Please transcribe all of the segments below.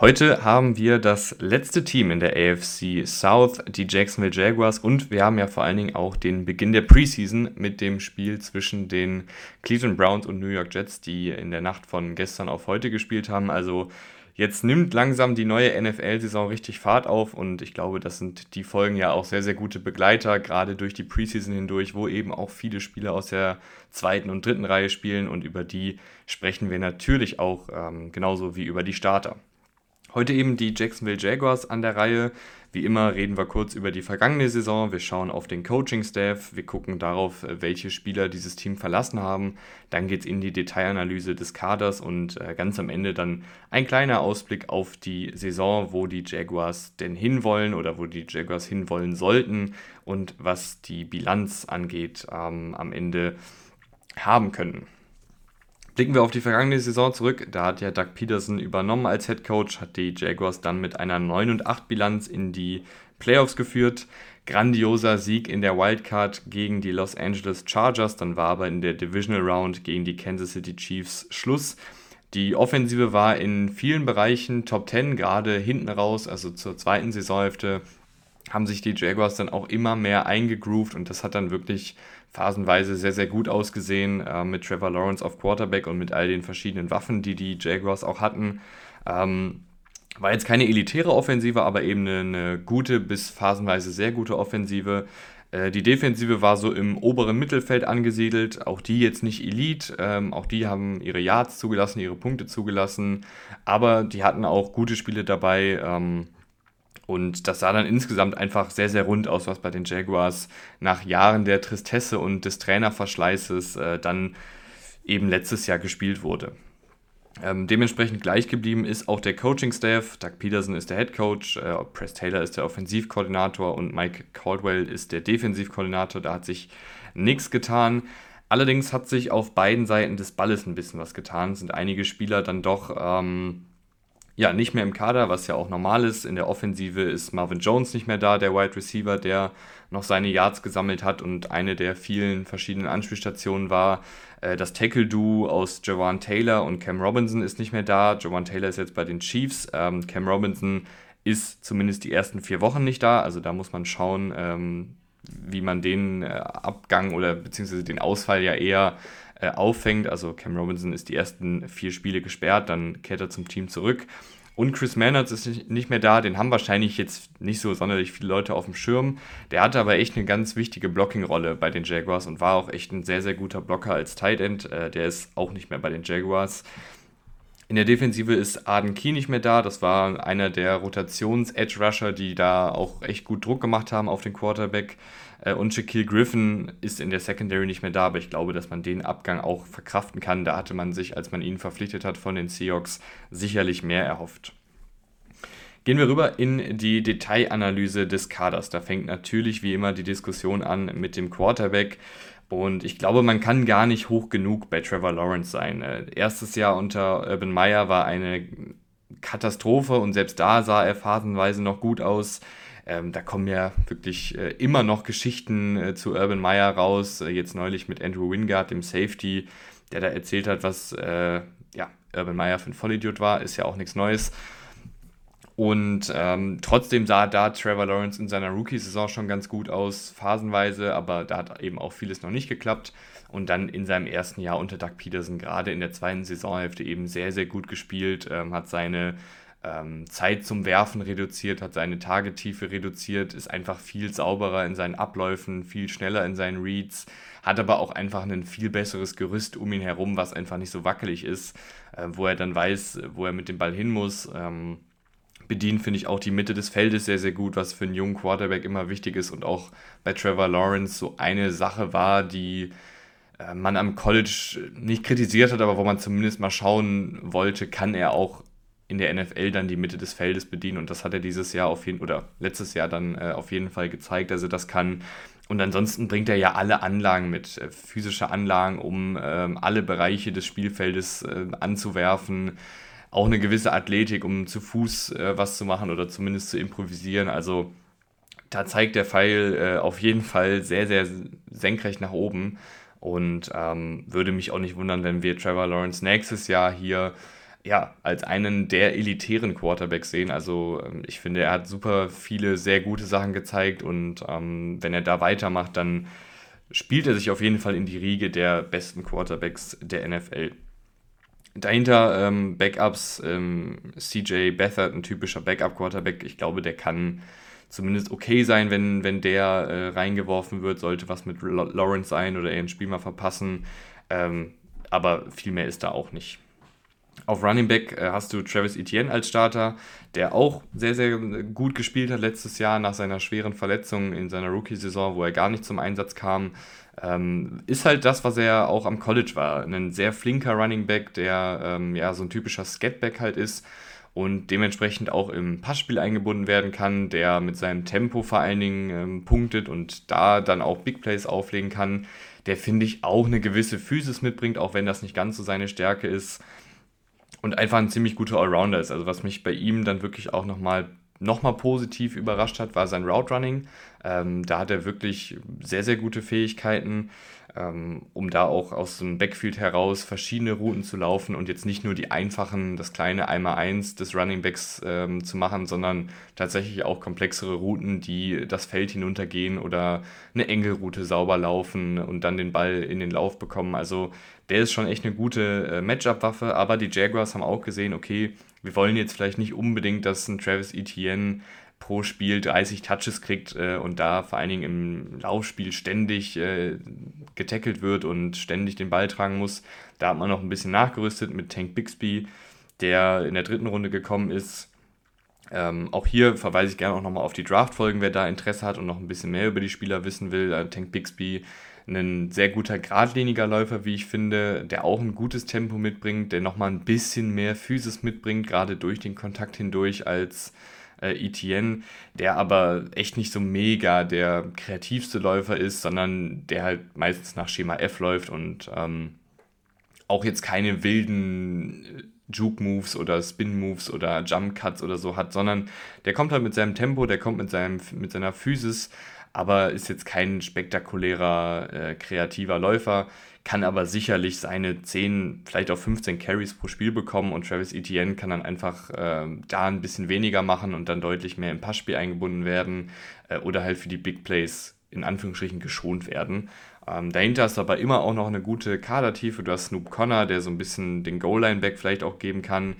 Heute haben wir das letzte Team in der AFC South, die Jacksonville Jaguars, und wir haben ja vor allen Dingen auch den Beginn der Preseason mit dem Spiel zwischen den Cleveland Browns und New York Jets, die in der Nacht von gestern auf heute gespielt haben. Also Jetzt nimmt langsam die neue NFL-Saison richtig Fahrt auf und ich glaube, das sind die Folgen ja auch sehr, sehr gute Begleiter, gerade durch die Preseason hindurch, wo eben auch viele Spieler aus der zweiten und dritten Reihe spielen und über die sprechen wir natürlich auch ähm, genauso wie über die Starter. Heute eben die Jacksonville Jaguars an der Reihe. Wie immer reden wir kurz über die vergangene Saison. Wir schauen auf den Coaching-Staff. Wir gucken darauf, welche Spieler dieses Team verlassen haben. Dann geht es in die Detailanalyse des Kaders und äh, ganz am Ende dann ein kleiner Ausblick auf die Saison, wo die Jaguars denn hinwollen oder wo die Jaguars hinwollen sollten und was die Bilanz angeht ähm, am Ende haben können. Blicken wir auf die vergangene Saison zurück, da hat ja Doug Peterson übernommen als Head Coach, hat die Jaguars dann mit einer 9 und 8 Bilanz in die Playoffs geführt. Grandioser Sieg in der Wildcard gegen die Los Angeles Chargers, dann war aber in der Divisional Round gegen die Kansas City Chiefs Schluss. Die Offensive war in vielen Bereichen Top 10, gerade hinten raus, also zur zweiten Saisonhälfte, haben sich die Jaguars dann auch immer mehr eingegroovt und das hat dann wirklich phasenweise sehr, sehr gut ausgesehen äh, mit Trevor Lawrence auf Quarterback und mit all den verschiedenen Waffen, die die Jaguars auch hatten. Ähm, war jetzt keine elitäre Offensive, aber eben eine, eine gute bis phasenweise sehr gute Offensive. Äh, die Defensive war so im oberen Mittelfeld angesiedelt, auch die jetzt nicht Elite, ähm, auch die haben ihre Yards zugelassen, ihre Punkte zugelassen, aber die hatten auch gute Spiele dabei. Ähm, und das sah dann insgesamt einfach sehr, sehr rund aus, was bei den Jaguars nach Jahren der Tristesse und des Trainerverschleißes äh, dann eben letztes Jahr gespielt wurde. Ähm, dementsprechend gleich geblieben ist auch der Coaching-Staff. Doug Peterson ist der Head Coach, äh, Press Taylor ist der Offensivkoordinator und Mike Caldwell ist der Defensivkoordinator. Da hat sich nichts getan. Allerdings hat sich auf beiden Seiten des Balles ein bisschen was getan. Sind einige Spieler dann doch ähm, ja, nicht mehr im Kader, was ja auch normal ist. In der Offensive ist Marvin Jones nicht mehr da, der Wide Receiver, der noch seine Yards gesammelt hat und eine der vielen verschiedenen Anspielstationen war. Äh, das Tackle-Duo aus Jawan Taylor und Cam Robinson ist nicht mehr da. Jawan Taylor ist jetzt bei den Chiefs. Ähm, Cam Robinson ist zumindest die ersten vier Wochen nicht da. Also da muss man schauen, ähm, wie man den äh, Abgang oder beziehungsweise den Ausfall ja eher äh, auffängt. Also Cam Robinson ist die ersten vier Spiele gesperrt, dann kehrt er zum Team zurück. Und Chris Manners ist nicht mehr da, den haben wahrscheinlich jetzt nicht so sonderlich viele Leute auf dem Schirm. Der hatte aber echt eine ganz wichtige Blocking-Rolle bei den Jaguars und war auch echt ein sehr, sehr guter Blocker als Tight End. Äh, der ist auch nicht mehr bei den Jaguars. In der Defensive ist Arden Key nicht mehr da. Das war einer der Rotations-Edge-Rusher, die da auch echt gut Druck gemacht haben auf den Quarterback. Äh, und Shaquille Griffin ist in der Secondary nicht mehr da, aber ich glaube, dass man den Abgang auch verkraften kann. Da hatte man sich, als man ihn verpflichtet hat von den Seahawks, sicherlich mehr erhofft. Gehen wir rüber in die Detailanalyse des Kaders. Da fängt natürlich wie immer die Diskussion an mit dem Quarterback. Und ich glaube, man kann gar nicht hoch genug bei Trevor Lawrence sein. Äh, erstes Jahr unter Urban Meyer war eine Katastrophe und selbst da sah er phasenweise noch gut aus. Ähm, da kommen ja wirklich äh, immer noch Geschichten äh, zu Urban Meyer raus. Äh, jetzt neulich mit Andrew Wingard, dem Safety, der da erzählt hat, was äh, ja, Urban Meyer für ein Vollidiot war. Ist ja auch nichts Neues. Und ähm, trotzdem sah da Trevor Lawrence in seiner Rookie-Saison schon ganz gut aus, phasenweise, aber da hat eben auch vieles noch nicht geklappt. Und dann in seinem ersten Jahr unter Doug Peterson, gerade in der zweiten Saisonhälfte, eben sehr, sehr gut gespielt, ähm, hat seine ähm, Zeit zum Werfen reduziert, hat seine Tagetiefe reduziert, ist einfach viel sauberer in seinen Abläufen, viel schneller in seinen Reads, hat aber auch einfach ein viel besseres Gerüst um ihn herum, was einfach nicht so wackelig ist, äh, wo er dann weiß, wo er mit dem Ball hin muss. Ähm, bedient, finde ich auch die Mitte des Feldes sehr, sehr gut, was für einen jungen Quarterback immer wichtig ist und auch bei Trevor Lawrence so eine Sache war, die äh, man am College nicht kritisiert hat, aber wo man zumindest mal schauen wollte, kann er auch in der NFL dann die Mitte des Feldes bedienen und das hat er dieses Jahr auf jeden oder letztes Jahr dann äh, auf jeden Fall gezeigt. Also das kann und ansonsten bringt er ja alle Anlagen mit, äh, physische Anlagen, um ähm, alle Bereiche des Spielfeldes äh, anzuwerfen. Auch eine gewisse Athletik, um zu Fuß äh, was zu machen oder zumindest zu improvisieren. Also da zeigt der Pfeil äh, auf jeden Fall sehr, sehr senkrecht nach oben. Und ähm, würde mich auch nicht wundern, wenn wir Trevor Lawrence nächstes Jahr hier ja, als einen der elitären Quarterbacks sehen. Also ähm, ich finde, er hat super viele sehr gute Sachen gezeigt und ähm, wenn er da weitermacht, dann spielt er sich auf jeden Fall in die Riege der besten Quarterbacks der NFL. Dahinter ähm, Backups, ähm, CJ Beathard, ein typischer Backup-Quarterback. Ich glaube, der kann zumindest okay sein, wenn, wenn der äh, reingeworfen wird. Sollte was mit Lawrence sein oder er ein Spiel mal verpassen. Ähm, aber viel mehr ist da auch nicht. Auf Running Back äh, hast du Travis Etienne als Starter, der auch sehr, sehr gut gespielt hat letztes Jahr nach seiner schweren Verletzung in seiner Rookie-Saison, wo er gar nicht zum Einsatz kam. Ähm, ist halt das, was er auch am College war. Ein sehr flinker Running Back, der ähm, ja so ein typischer Skatback halt ist und dementsprechend auch im Passspiel eingebunden werden kann, der mit seinem Tempo vor allen Dingen ähm, punktet und da dann auch Big Plays auflegen kann. Der finde ich auch eine gewisse Physis mitbringt, auch wenn das nicht ganz so seine Stärke ist und einfach ein ziemlich guter Allrounder ist. Also was mich bei ihm dann wirklich auch nochmal noch mal positiv überrascht hat, war sein Route Running. Ähm, da hat er wirklich sehr, sehr gute Fähigkeiten um da auch aus dem Backfield heraus verschiedene Routen zu laufen und jetzt nicht nur die einfachen, das kleine 1x1 des Running Backs ähm, zu machen, sondern tatsächlich auch komplexere Routen, die das Feld hinuntergehen oder eine Engelroute sauber laufen und dann den Ball in den Lauf bekommen. Also der ist schon echt eine gute äh, Matchup-Waffe, aber die Jaguars haben auch gesehen, okay, wir wollen jetzt vielleicht nicht unbedingt, dass ein Travis Etienne pro Spiel 30 Touches kriegt äh, und da vor allen Dingen im Laufspiel ständig äh, getackelt wird und ständig den Ball tragen muss. Da hat man noch ein bisschen nachgerüstet mit Tank Bixby, der in der dritten Runde gekommen ist. Ähm, auch hier verweise ich gerne auch nochmal auf die Draft-Folgen, wer da Interesse hat und noch ein bisschen mehr über die Spieler wissen will. Äh, Tank Bixby, ein sehr guter, geradliniger Läufer, wie ich finde, der auch ein gutes Tempo mitbringt, der nochmal ein bisschen mehr Physis mitbringt, gerade durch den Kontakt hindurch als äh, Etienne, der aber echt nicht so mega der kreativste Läufer ist, sondern der halt meistens nach Schema F läuft und ähm, auch jetzt keine wilden äh, Juke-Moves oder Spin-Moves oder Jump-Cuts oder so hat, sondern der kommt halt mit seinem Tempo, der kommt mit, seinem, mit seiner Physis, aber ist jetzt kein spektakulärer, äh, kreativer Läufer kann aber sicherlich seine 10, vielleicht auch 15 Carries pro Spiel bekommen und Travis Etienne kann dann einfach äh, da ein bisschen weniger machen und dann deutlich mehr im Passspiel eingebunden werden äh, oder halt für die Big Plays in Anführungsstrichen geschont werden. Ähm, dahinter ist aber immer auch noch eine gute Kadertiefe. Du hast Snoop Connor, der so ein bisschen den Goal-Line-Back vielleicht auch geben kann.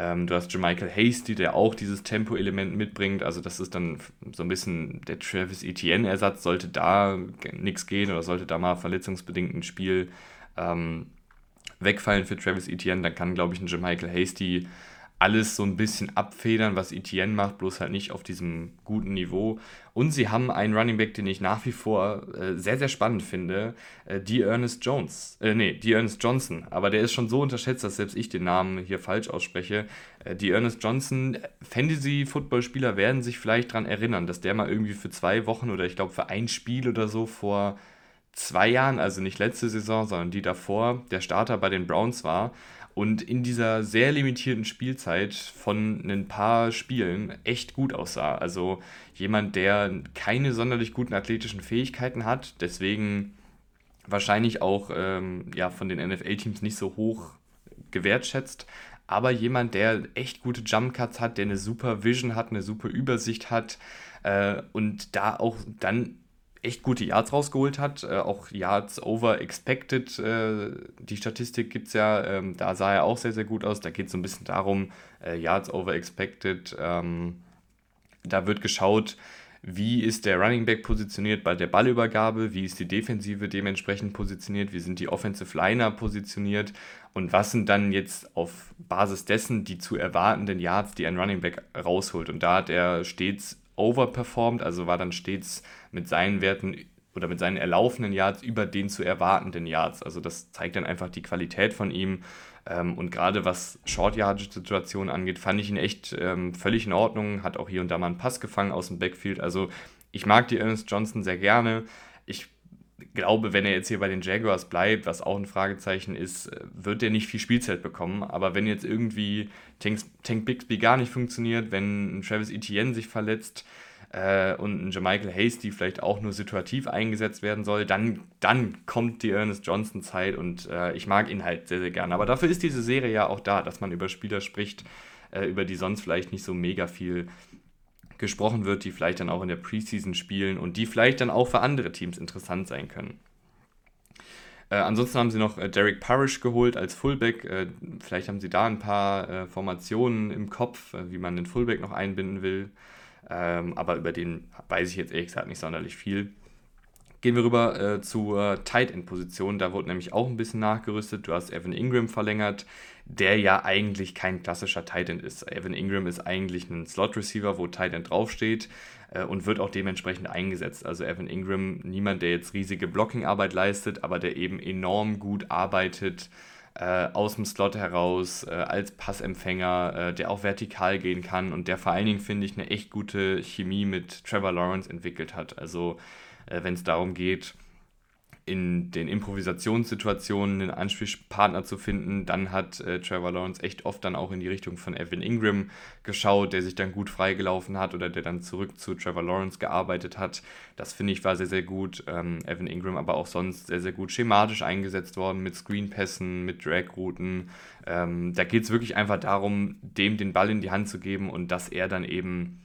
Ähm, du hast Jermichael Hasty, der auch dieses Tempo-Element mitbringt. Also das ist dann so ein bisschen der Travis Etienne-Ersatz. Sollte da nichts gehen oder sollte da mal verletzungsbedingt ein Spiel ähm, wegfallen für Travis Etienne, dann kann, glaube ich, ein Jermichael Hasty alles so ein bisschen abfedern, was Etienne macht, bloß halt nicht auf diesem guten Niveau. Und sie haben einen Running Back, den ich nach wie vor äh, sehr, sehr spannend finde, äh, die Ernest Jones. Äh, nee, die Ernest Johnson. Aber der ist schon so unterschätzt, dass selbst ich den Namen hier falsch ausspreche. Äh, die Ernest Johnson, Fantasy-Football-Spieler werden sich vielleicht daran erinnern, dass der mal irgendwie für zwei Wochen oder ich glaube für ein Spiel oder so vor zwei Jahren, also nicht letzte Saison, sondern die davor, der Starter bei den Browns war und in dieser sehr limitierten Spielzeit von ein paar Spielen echt gut aussah. Also jemand, der keine sonderlich guten athletischen Fähigkeiten hat, deswegen wahrscheinlich auch ähm, ja, von den NFL-Teams nicht so hoch gewertschätzt, aber jemand, der echt gute Jump Cuts hat, der eine super Vision hat, eine super Übersicht hat äh, und da auch dann echt gute Yards rausgeholt hat, äh, auch Yards over expected, äh, die Statistik gibt es ja, ähm, da sah er auch sehr, sehr gut aus. Da geht es so ein bisschen darum, äh, Yards over expected, ähm, da wird geschaut, wie ist der Running Back positioniert bei der Ballübergabe, wie ist die Defensive dementsprechend positioniert, wie sind die Offensive Liner positioniert und was sind dann jetzt auf Basis dessen die zu erwartenden Yards, die ein Running Back rausholt. Und da hat er stets overperformed, also war dann stets mit seinen Werten oder mit seinen erlaufenden Yards über den zu erwartenden Yards. Also das zeigt dann einfach die Qualität von ihm. Ähm, und gerade was Short-Yardage-Situationen angeht, fand ich ihn echt ähm, völlig in Ordnung. Hat auch hier und da mal einen Pass gefangen aus dem Backfield. Also ich mag die Ernest Johnson sehr gerne. glaube, wenn er jetzt hier bei den Jaguars bleibt, was auch ein Fragezeichen ist, äh, wird er nicht viel Spielzeit bekommen. Aber wenn jetzt irgendwie Tank, Tank Bixby gar nicht funktioniert, wenn Travis Etienne sich verletzt äh, und ein Jamichael Hasty vielleicht auch nur situativ eingesetzt werden soll, dann, dann kommt die Ernest Johnson-Zeit und äh, ich mag ihn halt sehr, sehr gerne. Aber dafür ist diese Serie ja auch da, dass man über Spieler spricht, äh, über die sonst vielleicht nicht so mega viel gesprochen wird, die vielleicht dann auch in der Preseason spielen und die vielleicht dann auch für andere Teams interessant sein können. Äh, ansonsten haben sie noch äh, Derek Parrish geholt als Fullback. Äh, vielleicht haben sie da ein paar äh, Formationen im Kopf, äh, wie man den Fullback noch einbinden will. Ähm, aber über den weiß ich jetzt ehrlich gesagt nicht sonderlich viel. Gehen wir rüber äh, zur Tight End Position. Da wurde nämlich auch ein bisschen nachgerüstet. Du hast Evan Ingram verlängert, der ja eigentlich kein klassischer Tight End ist. Evan Ingram ist eigentlich ein Slot Receiver, wo Tight End draufsteht äh, und wird auch dementsprechend eingesetzt. Also Evan Ingram, niemand, der jetzt riesige Blocking-Arbeit leistet, aber der eben enorm gut arbeitet. Äh, aus dem Slot heraus, äh, als Passempfänger, äh, der auch vertikal gehen kann und der vor allen Dingen, finde ich, eine echt gute Chemie mit Trevor Lawrence entwickelt hat. Also äh, wenn es darum geht, in den Improvisationssituationen einen Anspielpartner zu finden. Dann hat äh, Trevor Lawrence echt oft dann auch in die Richtung von Evan Ingram geschaut, der sich dann gut freigelaufen hat oder der dann zurück zu Trevor Lawrence gearbeitet hat. Das finde ich war sehr, sehr gut. Ähm, Evan Ingram aber auch sonst sehr, sehr gut schematisch eingesetzt worden mit Screenpässen, mit Dragrouten. Ähm, da geht es wirklich einfach darum, dem den Ball in die Hand zu geben und dass er dann eben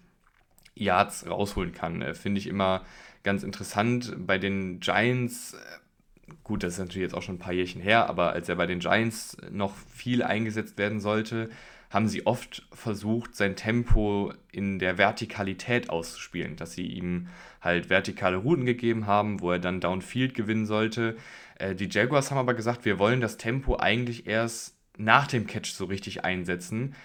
Yards rausholen kann. Äh, finde ich immer ganz interessant. Bei den Giants, äh, gut, das ist natürlich jetzt auch schon ein paar Jährchen her, aber als er bei den Giants noch viel eingesetzt werden sollte, haben sie oft versucht, sein Tempo in der Vertikalität auszuspielen, dass sie ihm halt vertikale Routen gegeben haben, wo er dann Downfield gewinnen sollte. Äh, die Jaguars haben aber gesagt, wir wollen das Tempo eigentlich erst nach dem Catch so richtig einsetzen,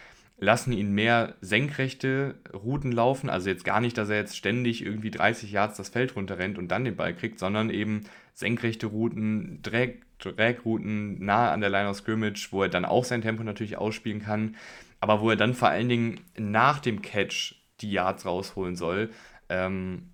lassen ihn mehr senkrechte Routen laufen. Also jetzt gar nicht, dass er jetzt ständig irgendwie 30 Yards das Feld runterrennt und dann den Ball kriegt, sondern eben senkrechte Routen, Drag, Drag-Routen nahe an der Line of Scrimmage, wo er dann auch sein Tempo natürlich ausspielen kann, aber wo er dann vor allen Dingen nach dem Catch die Yards rausholen soll. Ähm,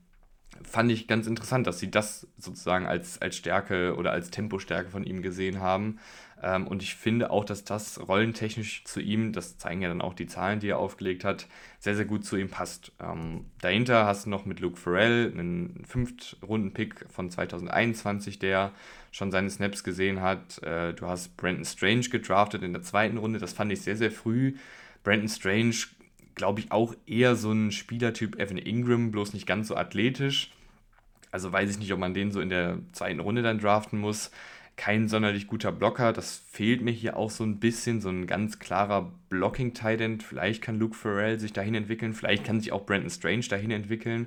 fand ich ganz interessant, dass sie das sozusagen als, als Stärke oder als Tempostärke von ihm gesehen haben. Ähm, und ich finde auch, dass das rollentechnisch zu ihm, das zeigen ja dann auch die Zahlen, die er aufgelegt hat, sehr, sehr gut zu ihm passt. Ähm, dahinter hast du noch mit Luke Farrell einen Fünft-Runden-Pick von 2021, der schon seine Snaps gesehen hat. Äh, du hast Brandon Strange gedraftet in der zweiten Runde, das fand ich sehr, sehr früh. Brandon Strange, glaube ich, auch eher so ein Spielertyp Evan Ingram, bloß nicht ganz so athletisch. Also weiß ich nicht, ob man den so in der zweiten Runde dann draften muss kein sonderlich guter Blocker. Das fehlt mir hier auch so ein bisschen, so ein ganz klarer Blocking-Tight Vielleicht kann Luke Farrell sich dahin entwickeln, vielleicht kann sich auch Brandon Strange dahin entwickeln.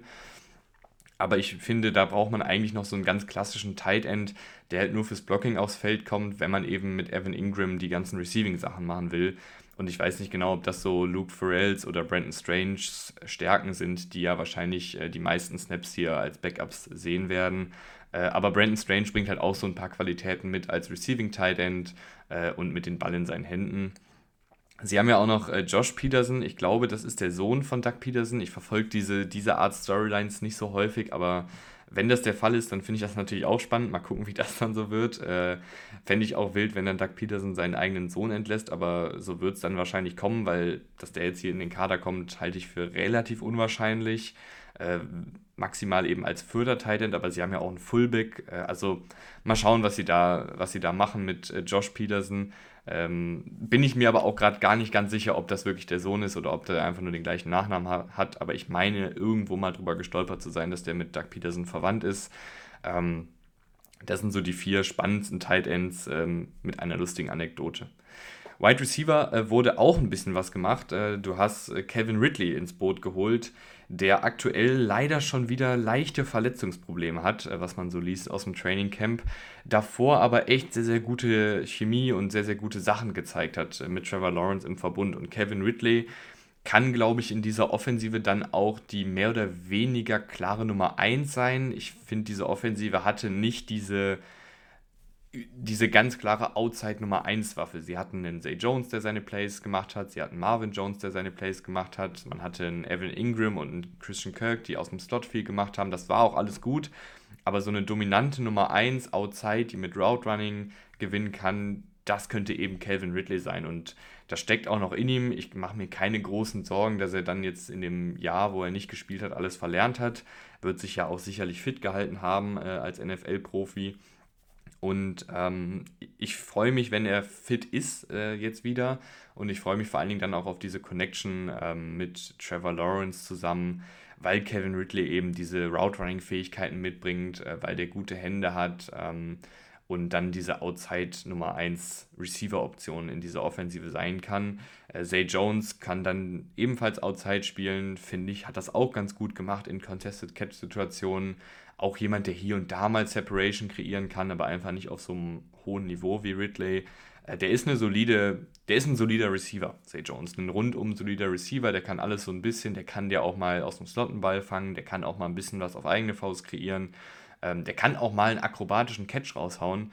Aber ich finde, da braucht man eigentlich noch so einen ganz klassischen Tight End, der halt nur fürs Blocking aufs Feld kommt, wenn man eben mit Evan Ingram die ganzen Receiving-Sachen machen will. Und ich weiß nicht genau, ob das so Luke Farrells oder Brandon Stranges Stärken sind, die ja wahrscheinlich äh, die meisten Snaps hier als Backups sehen werden. Äh, aber Brandon Strange bringt halt auch so ein paar Qualitäten mit als Receiving Tight End äh, und mit den Ball in seinen Händen. Sie haben ja auch noch äh, Josh Peterson. Ich glaube, das ist der Sohn von Doug Peterson. Ich verfolge diese, diese Art Storylines nicht so häufig, aber wenn das der Fall ist, dann finde ich das natürlich auch spannend. Mal gucken, wie das dann so wird. Fände ich auch wild, wenn dann Doug Peterson seinen eigenen Sohn entlässt, aber so wird es dann wahrscheinlich kommen, weil dass der jetzt hier in den Kader kommt, halte ich für relativ unwahrscheinlich. Äh, maximal eben als Förder-Titan, aber sie haben ja auch einen Fullback. Äh, also mal schauen, was sie da, was sie da machen mit äh, Josh Peterson. Ähm, bin ich mir aber auch gerade gar nicht ganz sicher, ob das wirklich der Sohn ist oder ob der einfach nur den gleichen Nachnamen ha hat. Aber ich meine, irgendwo mal drüber gestolpert zu sein, dass der mit Doug Peterson verwandt ist. Ähm, das sind so die vier spannendsten Tight Ends ähm, mit einer lustigen Anekdote. Wide Receiver äh, wurde auch ein bisschen was gemacht. Äh, du hast äh, Kevin Ridley ins Boot geholt, der aktuell leider schon wieder leichte Verletzungsprobleme hat, äh, was man so liest aus dem Training Camp. Davor aber echt sehr, sehr gute Chemie und sehr, sehr gute Sachen gezeigt hat äh, mit Trevor Lawrence im Verbund. Und Kevin Ridley kann, glaube ich, in dieser Offensive dann auch die mehr oder weniger klare Nummer 1 sein. Ich finde, diese Offensive hatte nicht diese diese ganz klare Outside Nummer 1 Waffe. Sie hatten einen Zay Jones, der seine Plays gemacht hat, sie hatten Marvin Jones, der seine Plays gemacht hat, man hatte einen Evan Ingram und einen Christian Kirk, die aus dem Slot viel gemacht haben. Das war auch alles gut, aber so eine dominante Nummer 1 outside, die mit Route Running gewinnen kann, das könnte eben Calvin Ridley sein. Und das steckt auch noch in ihm. Ich mache mir keine großen Sorgen, dass er dann jetzt in dem Jahr, wo er nicht gespielt hat, alles verlernt hat. Wird sich ja auch sicherlich fit gehalten haben äh, als NFL-Profi. Und ähm, ich freue mich, wenn er fit ist äh, jetzt wieder. Und ich freue mich vor allen Dingen dann auch auf diese Connection ähm, mit Trevor Lawrence zusammen, weil Kevin Ridley eben diese Route-Running-Fähigkeiten mitbringt, äh, weil der gute Hände hat. Ähm, und dann diese Outside Nummer 1 Receiver-Option in dieser Offensive sein kann. Äh, Zay Jones kann dann ebenfalls Outside spielen, finde ich, hat das auch ganz gut gemacht in Contested Catch-Situationen. Auch jemand, der hier und da mal Separation kreieren kann, aber einfach nicht auf so einem hohen Niveau wie Ridley. Äh, der ist eine solide, der ist ein solider Receiver, Zay Jones. Ein rundum solider Receiver, der kann alles so ein bisschen, der kann dir auch mal aus dem Slot einen Ball fangen, der kann auch mal ein bisschen was auf eigene Faust kreieren. Ähm, der kann auch mal einen akrobatischen Catch raushauen,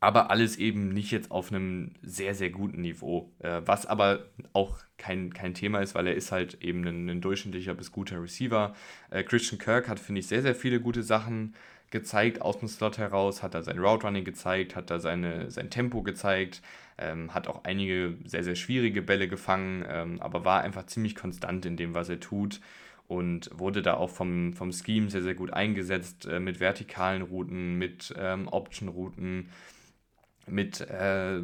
aber alles eben nicht jetzt auf einem sehr, sehr guten Niveau. Äh, was aber auch kein, kein Thema ist, weil er ist halt eben ein, ein durchschnittlicher bis guter Receiver. Äh, Christian Kirk hat, finde ich, sehr, sehr viele gute Sachen gezeigt aus dem Slot heraus, hat er sein Route Running gezeigt, hat er seine, sein Tempo gezeigt, ähm, hat auch einige sehr, sehr schwierige Bälle gefangen, ähm, aber war einfach ziemlich konstant in dem, was er tut und wurde da auch vom, vom Scheme sehr, sehr gut eingesetzt äh, mit vertikalen Routen, mit ähm, Option-Routen, mit äh,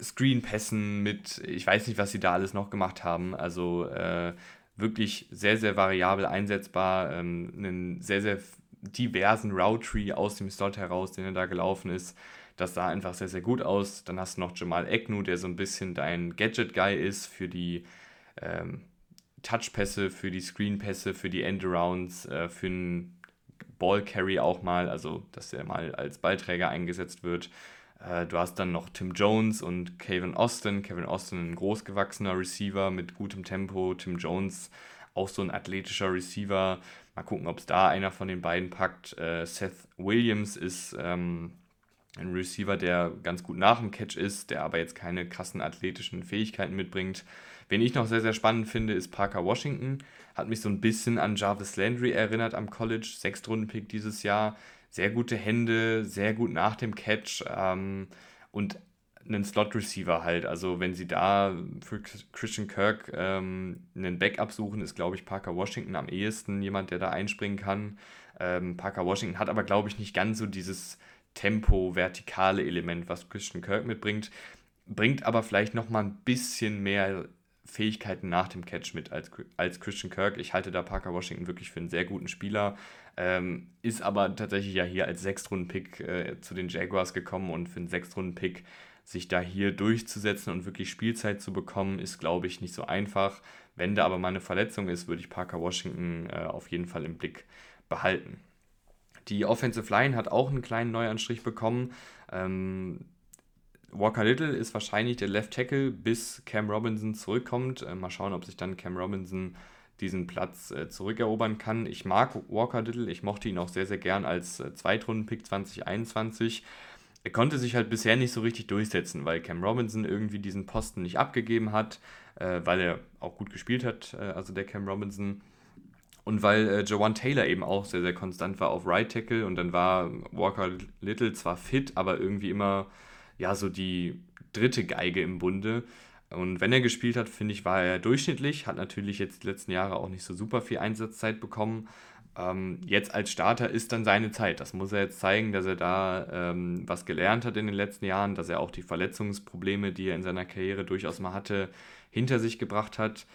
Screen-Pässen, mit, ich weiß nicht, was sie da alles noch gemacht haben. Also äh, wirklich sehr, sehr variabel einsetzbar, ähm, einen sehr, sehr diversen Route-Tree aus dem Slot heraus, den er da gelaufen ist. Das sah einfach sehr, sehr gut aus. Dann hast du noch Jamal Egnu, der so ein bisschen dein Gadget-Guy ist für die ähm, Touchpässe, für die Screenpässe, für die Endarounds, äh, für einen Ballcarry auch mal, also dass er mal als Ballträger eingesetzt wird. Äh, du hast dann noch Tim Jones und Kevin Austin. Kevin Austin ein großgewachsener Receiver mit gutem Tempo. Tim Jones auch so ein athletischer Receiver. Mal gucken, ob es da einer von den beiden packt. Äh, Seth Williams ist ähm, ein Receiver, der ganz gut nach dem Catch ist, der aber jetzt keine krassen athletischen Fähigkeiten mitbringt. Wen ich noch sehr, sehr spannend finde, ist Parker Washington. Hat mich so ein bisschen an Jarvis Landry erinnert am College. Sechstrunden-Pick dieses Jahr. Sehr gute Hände, sehr gut nach dem Catch ähm, und einen Slot-Receiver halt. Also wenn sie da für Christian Kirk ähm, einen Backup suchen, ist, glaube ich, Parker Washington am ehesten jemand, der da einspringen kann. Ähm, Parker Washington hat aber, glaube ich, nicht ganz so dieses Tempo, vertikale Element, was Christian Kirk mitbringt, bringt aber vielleicht noch mal ein bisschen mehr Fähigkeiten nach dem Catch mit als, als Christian Kirk. Ich halte da Parker Washington wirklich für einen sehr guten Spieler, ähm, ist aber tatsächlich ja hier als Sechstrunden-Pick äh, zu den Jaguars gekommen und für einen Sechstrunden-Pick sich da hier durchzusetzen und wirklich Spielzeit zu bekommen, ist, glaube ich, nicht so einfach. Wenn da aber mal eine Verletzung ist, würde ich Parker Washington äh, auf jeden Fall im Blick behalten. Die Offensive Line hat auch einen kleinen Neuanstrich bekommen. Ähm, Walker Little ist wahrscheinlich der Left Tackle, bis Cam Robinson zurückkommt. Äh, mal schauen, ob sich dann Cam Robinson diesen Platz äh, zurückerobern kann. Ich mag Walker Little, ich mochte ihn auch sehr, sehr gern als äh, Zweitrunden-Pick 2021. Er konnte sich halt bisher nicht so richtig durchsetzen, weil Cam Robinson irgendwie diesen Posten nicht abgegeben hat, äh, weil er auch gut gespielt hat, äh, also der Cam Robinson. Und weil äh, Jawan Taylor eben auch sehr, sehr konstant war auf Right Tackle und dann war Walker Little zwar fit, aber irgendwie immer ja so die dritte Geige im Bunde. Und wenn er gespielt hat, finde ich, war er durchschnittlich, hat natürlich jetzt die letzten Jahre auch nicht so super viel Einsatzzeit bekommen. Ähm, jetzt als Starter ist dann seine Zeit. Das muss er jetzt zeigen, dass er da ähm, was gelernt hat in den letzten Jahren, dass er auch die Verletzungsprobleme, die er in seiner Karriere durchaus mal hatte, hinter sich gebracht hat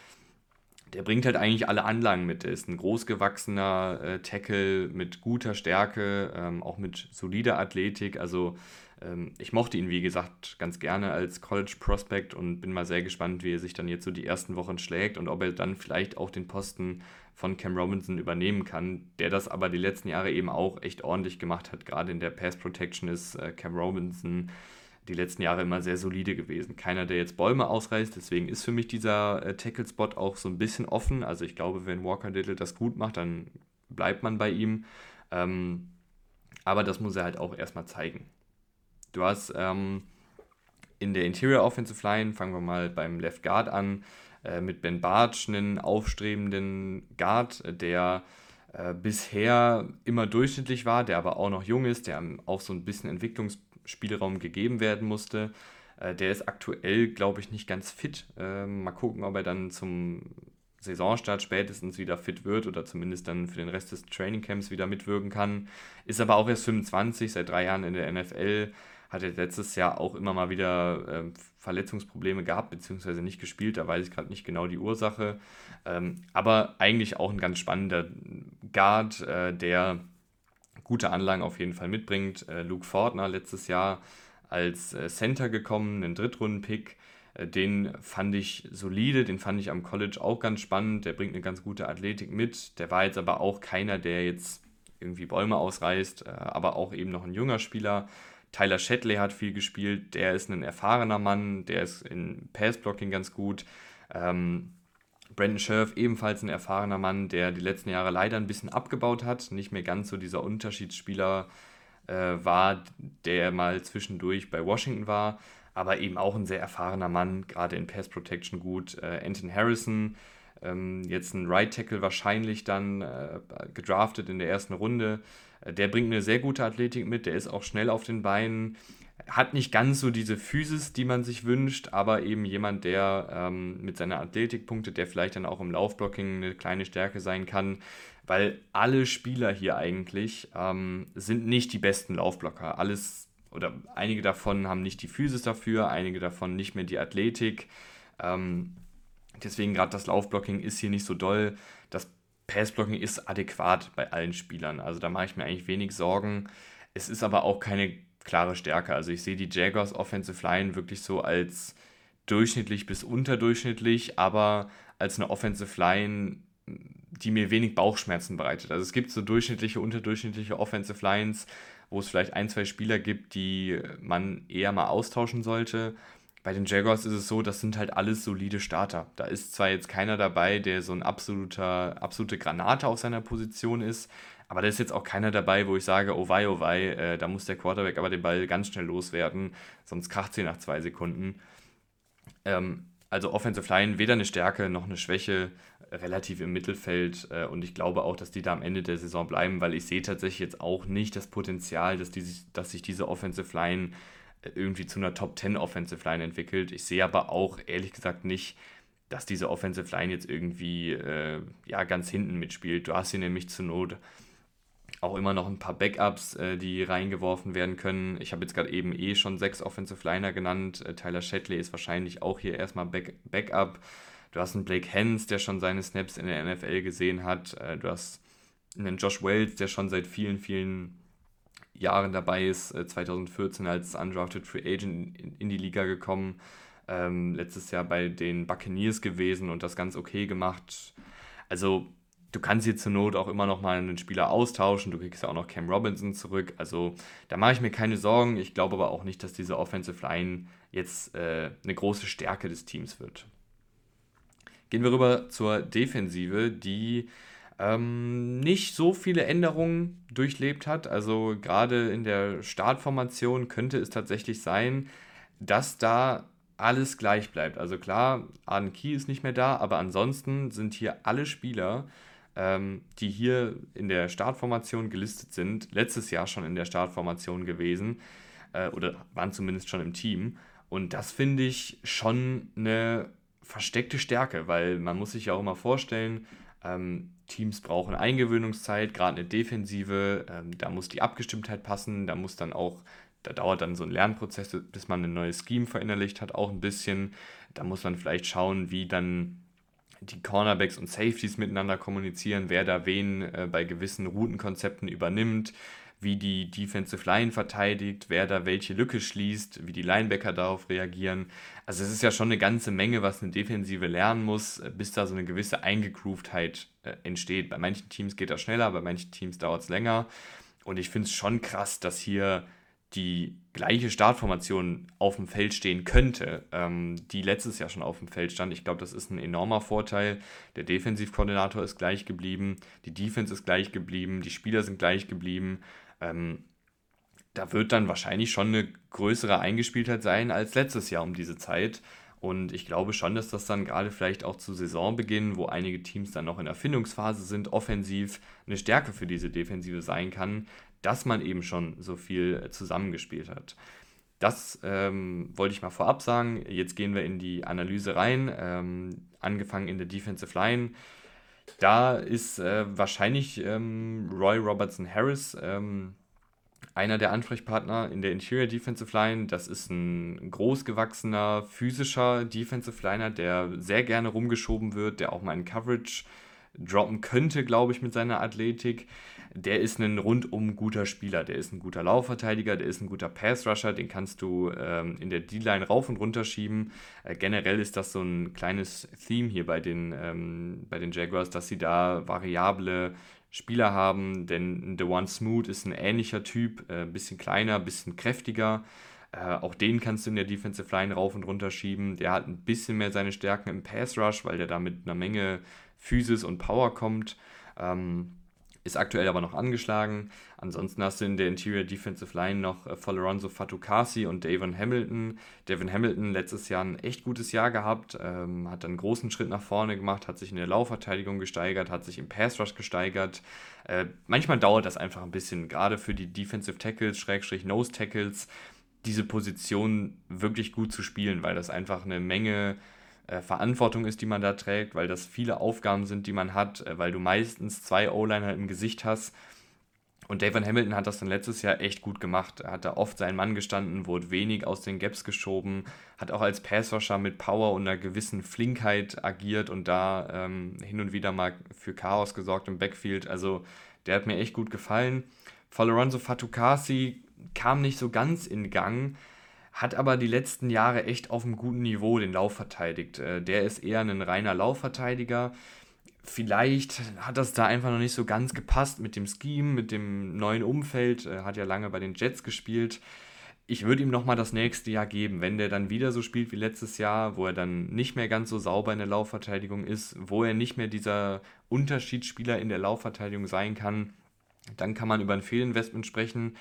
der bringt halt eigentlich alle Anlagen mit. Er ist ein großgewachsener äh, Tackle mit guter Stärke, ähm, auch mit solider Athletik. Also ich mochte ihn, wie gesagt, ganz gerne als College Prospect und bin mal sehr gespannt, wie er sich dann jetzt so die ersten Wochen schlägt und ob er dann vielleicht auch den Posten von Cam Robinson übernehmen kann, der das aber die letzten Jahre eben auch echt ordentlich gemacht hat. Gerade in der Pass Protection ist äh, Cam Robinson die letzten Jahre immer sehr solide gewesen. Keiner, der jetzt Bäume ausreißt, deswegen ist für mich dieser äh, Tackle-Spot auch so ein bisschen offen. Also ich glaube, wenn Walker Little das gut macht, dann bleibt man bei ihm. Ähm, aber das muss er halt auch erstmal zeigen. Du hast ähm, in der Interior Offensive Line, fangen wir mal beim Left Guard an, äh, mit Ben Bartsch einen aufstrebenden Guard, der äh, bisher immer durchschnittlich war, der aber auch noch jung ist, der auch so ein bisschen Entwicklungsspielraum gegeben werden musste. Äh, der ist aktuell, glaube ich, nicht ganz fit. Äh, mal gucken, ob er dann zum Saisonstart spätestens wieder fit wird oder zumindest dann für den Rest des Trainingcamps wieder mitwirken kann. Ist aber auch erst 25, seit drei Jahren in der NFL. Hat er letztes Jahr auch immer mal wieder äh, Verletzungsprobleme gehabt, beziehungsweise nicht gespielt. Da weiß ich gerade nicht genau die Ursache. Ähm, aber eigentlich auch ein ganz spannender Guard, äh, der gute Anlagen auf jeden Fall mitbringt. Äh, Luke Fortner letztes Jahr als äh, Center gekommen, ein Drittrunden-Pick. Äh, den fand ich solide, den fand ich am College auch ganz spannend. Der bringt eine ganz gute Athletik mit. Der war jetzt aber auch keiner, der jetzt irgendwie Bäume ausreißt, äh, aber auch eben noch ein junger Spieler. Tyler Shetley hat viel gespielt, der ist ein erfahrener Mann, der ist in Passblocking ganz gut. Ähm, Brandon Scherf ebenfalls ein erfahrener Mann, der die letzten Jahre leider ein bisschen abgebaut hat, nicht mehr ganz so dieser Unterschiedsspieler äh, war, der mal zwischendurch bei Washington war, aber eben auch ein sehr erfahrener Mann, gerade in Pass Protection gut. Äh, Anton Harrison, ähm, jetzt ein Right Tackle wahrscheinlich dann äh, gedraftet in der ersten Runde. Äh, der bringt eine sehr gute Athletik mit, der ist auch schnell auf den Beinen, hat nicht ganz so diese Physis, die man sich wünscht, aber eben jemand, der ähm, mit seiner Athletik punktet, der vielleicht dann auch im Laufblocking eine kleine Stärke sein kann, weil alle Spieler hier eigentlich ähm, sind nicht die besten Laufblocker. Alles oder einige davon haben nicht die Physis dafür, einige davon nicht mehr die Athletik. Ähm, deswegen gerade das Laufblocking ist hier nicht so doll. Das Passblocking ist adäquat bei allen Spielern. Also da mache ich mir eigentlich wenig Sorgen. Es ist aber auch keine klare Stärke. Also ich sehe die Jaguars Offensive Line wirklich so als durchschnittlich bis unterdurchschnittlich, aber als eine Offensive Line, die mir wenig Bauchschmerzen bereitet. Also es gibt so durchschnittliche, unterdurchschnittliche Offensive Lines, wo es vielleicht ein, zwei Spieler gibt, die man eher mal austauschen sollte. Bei den Jaguars ist es so, das sind halt alles solide Starter. Da ist zwar jetzt keiner dabei, der so ein absoluter, absolute Granate auf seiner Position ist, aber da ist jetzt auch keiner dabei, wo ich sage, oh wei, oh wei, äh, da muss der Quarterback aber den Ball ganz schnell loswerden, sonst kracht sie nach zwei Sekunden. Ähm, also Offensive Line weder eine Stärke noch eine Schwäche, relativ im Mittelfeld. Äh, und ich glaube auch, dass die da am Ende der Saison bleiben, weil ich sehe tatsächlich jetzt auch nicht das Potenzial, dass, die, dass sich diese Offensive Line irgendwie zu einer Top 10 Offensive Line entwickelt. Ich sehe aber auch ehrlich gesagt nicht, dass diese Offensive Line jetzt irgendwie äh, ja, ganz hinten mitspielt. Du hast sie nämlich zur Not auch immer noch ein paar Backups, äh, die reingeworfen werden können. Ich habe jetzt gerade eben eh schon sechs Offensive Liner genannt. Äh, Tyler Shetley ist wahrscheinlich auch hier erstmal Back Backup. Du hast einen Blake Hens, der schon seine Snaps in der NFL gesehen hat. Äh, du hast einen Josh Wells, der schon seit vielen, vielen Jahren dabei ist. 2014 äh, als Undrafted Free Agent in die Liga gekommen. Ähm, letztes Jahr bei den Buccaneers gewesen und das ganz okay gemacht. Also du kannst hier zur Not auch immer noch mal einen Spieler austauschen. Du kriegst ja auch noch Cam Robinson zurück. Also da mache ich mir keine Sorgen. Ich glaube aber auch nicht, dass diese Offensive Line jetzt äh, eine große Stärke des Teams wird. Gehen wir rüber zur Defensive, die ähm, nicht so viele Änderungen durchlebt hat. Also gerade in der Startformation könnte es tatsächlich sein, dass da alles gleich bleibt. Also klar, Arden Key ist nicht mehr da, aber ansonsten sind hier alle Spieler ähm, die hier in der Startformation gelistet sind, letztes Jahr schon in der Startformation gewesen äh, oder waren zumindest schon im Team. Und das finde ich schon eine versteckte Stärke, weil man muss sich ja auch immer vorstellen, ähm, Teams brauchen Eingewöhnungszeit, gerade eine Defensive, ähm, da muss die Abgestimmtheit passen, da muss dann auch, da dauert dann so ein Lernprozess, bis man ein neues Scheme verinnerlicht hat, auch ein bisschen. Da muss man vielleicht schauen, wie dann die Cornerbacks und Safeties miteinander kommunizieren, wer da wen äh, bei gewissen Routenkonzepten übernimmt, wie die Defensive Line verteidigt, wer da welche Lücke schließt, wie die Linebacker darauf reagieren. Also es ist ja schon eine ganze Menge, was eine Defensive lernen muss, äh, bis da so eine gewisse Eingegroovedheit äh, entsteht. Bei manchen Teams geht das schneller, bei manchen Teams dauert es länger. Und ich finde es schon krass, dass hier die gleiche Startformation auf dem Feld stehen könnte, ähm, die letztes Jahr schon auf dem Feld stand. Ich glaube, das ist ein enormer Vorteil. Der Defensivkoordinator ist gleich geblieben, die Defense ist gleich geblieben, die Spieler sind gleich geblieben. Ähm, da wird dann wahrscheinlich schon eine größere Eingespieltheit sein als letztes Jahr um diese Zeit. Und ich glaube schon, dass das dann gerade vielleicht auch zu Saisonbeginn, wo einige Teams dann noch in Erfindungsphase sind, offensiv eine Stärke für diese Defensive sein kann, dass man eben schon so viel zusammengespielt hat. Das ähm, wollte ich mal vorab sagen. Jetzt gehen wir in die Analyse rein, ähm, angefangen in der Defensive Line. Da ist äh, wahrscheinlich ähm, Roy Robertson Harris ähm, einer der Ansprechpartner in der Interior Defensive Line. Das ist ein großgewachsener, physischer Defensive Liner, der sehr gerne rumgeschoben wird, der auch mal in Coverage droppen könnte, glaube ich, mit seiner Athletik. Der ist ein rundum guter Spieler. Der ist ein guter Laufverteidiger, der ist ein guter Pass-Rusher, den kannst du ähm, in der D-Line rauf und runter schieben. Äh, generell ist das so ein kleines Theme hier bei den, ähm, bei den Jaguars, dass sie da variable Spieler haben, denn The One Smooth ist ein ähnlicher Typ, äh, bisschen kleiner, bisschen kräftiger. Äh, auch den kannst du in der Defensive Line rauf und runter schieben. Der hat ein bisschen mehr seine Stärken im Pass Rush, weil der da mit einer Menge Physis und Power kommt. Ähm, ist aktuell aber noch angeschlagen. Ansonsten hast du in der Interior Defensive Line noch äh, Faloronzo Fatukasi und Davon Hamilton. Davon Hamilton letztes Jahr ein echt gutes Jahr gehabt, ähm, hat einen großen Schritt nach vorne gemacht, hat sich in der Laufverteidigung gesteigert, hat sich im Pass Rush gesteigert. Äh, manchmal dauert das einfach ein bisschen, gerade für die Defensive Tackles, Schrägstrich Nose Tackles, diese Position wirklich gut zu spielen, weil das einfach eine Menge äh, Verantwortung ist, die man da trägt, weil das viele Aufgaben sind, die man hat, äh, weil du meistens zwei O-Liner im Gesicht hast. Und Davon Hamilton hat das dann letztes Jahr echt gut gemacht. Er hat da oft seinen Mann gestanden, wurde wenig aus den Gaps geschoben, hat auch als Passwasher mit Power und einer gewissen Flinkheit agiert und da ähm, hin und wieder mal für Chaos gesorgt im Backfield. Also der hat mir echt gut gefallen. Faloronzo Fatukasi kam nicht so ganz in Gang, hat aber die letzten Jahre echt auf einem guten Niveau den Lauf verteidigt. Äh, der ist eher ein reiner Laufverteidiger. Vielleicht hat das da einfach noch nicht so ganz gepasst mit dem Scheme, mit dem neuen Umfeld. Er hat ja lange bei den Jets gespielt. Ich würde ihm nochmal das nächste Jahr geben, wenn der dann wieder so spielt wie letztes Jahr, wo er dann nicht mehr ganz so sauber in der Laufverteidigung ist, wo er nicht mehr dieser Unterschiedsspieler in der Laufverteidigung sein kann, dann kann man über ein Fehlinvestment sprechen.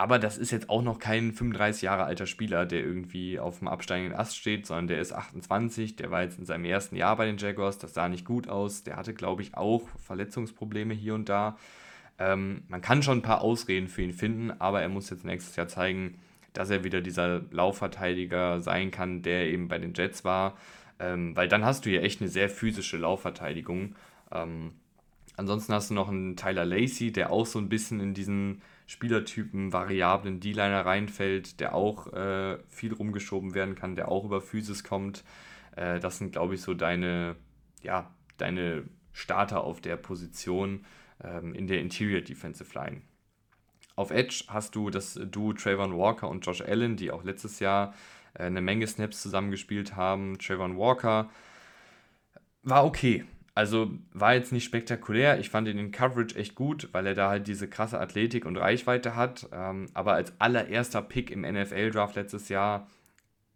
Aber das ist jetzt auch noch kein 35 Jahre alter Spieler, der irgendwie auf dem absteigenden Ast steht, sondern der ist 28, der war jetzt in seinem ersten Jahr bei den Jaguars, das sah nicht gut aus. Der hatte, glaube ich, auch Verletzungsprobleme hier und da. Ähm, man kann schon ein paar Ausreden für ihn finden, aber er muss jetzt nächstes Jahr zeigen, dass er wieder dieser Laufverteidiger sein kann, der eben bei den Jets war. Ähm, weil dann hast du hier echt eine sehr physische Laufverteidigung. Ähm, ansonsten hast du noch einen Tyler Lacey, der auch so ein bisschen in diesen Spielertypen, variablen D-Liner reinfällt, der auch äh, viel rumgeschoben werden kann, der auch über Physis kommt. Äh, das sind, glaube ich, so deine, ja, deine Starter auf der Position ähm, in der Interior Defensive Line. Auf Edge hast du das Duo Trayvon Walker und Josh Allen, die auch letztes Jahr äh, eine Menge Snaps zusammengespielt haben. Trayvon Walker war okay. Also war jetzt nicht spektakulär. Ich fand ihn in Coverage echt gut, weil er da halt diese krasse Athletik und Reichweite hat. Ähm, aber als allererster Pick im NFL-Draft letztes Jahr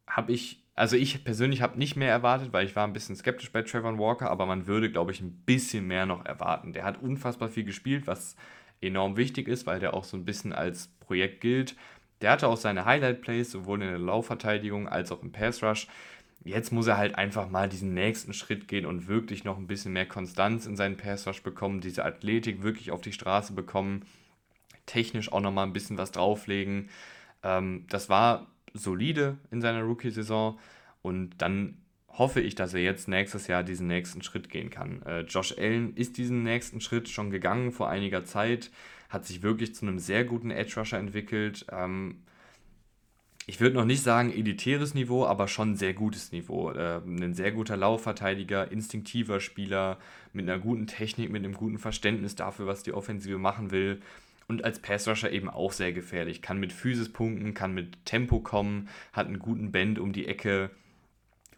habe ich, also ich persönlich habe nicht mehr erwartet, weil ich war ein bisschen skeptisch bei Trevor Walker, aber man würde, glaube ich, ein bisschen mehr noch erwarten. Der hat unfassbar viel gespielt, was enorm wichtig ist, weil der auch so ein bisschen als Projekt gilt. Der hatte auch seine Highlight-Plays, sowohl in der Laufverteidigung als auch im Pass-Rush. Jetzt muss er halt einfach mal diesen nächsten Schritt gehen und wirklich noch ein bisschen mehr Konstanz in seinen Passwash bekommen, diese Athletik wirklich auf die Straße bekommen, technisch auch noch mal ein bisschen was drauflegen. Ähm, das war solide in seiner Rookie-Saison und dann hoffe ich, dass er jetzt nächstes Jahr diesen nächsten Schritt gehen kann. Äh, Josh Allen ist diesen nächsten Schritt schon gegangen vor einiger Zeit, hat sich wirklich zu einem sehr guten Edge-Rusher entwickelt. Ähm, ich würde noch nicht sagen elitäres Niveau, aber schon sehr gutes Niveau. Äh, ein sehr guter Laufverteidiger, instinktiver Spieler, mit einer guten Technik, mit einem guten Verständnis dafür, was die Offensive machen will. Und als Passrusher eben auch sehr gefährlich. Kann mit Physis punkten, kann mit Tempo kommen, hat einen guten Bend um die Ecke.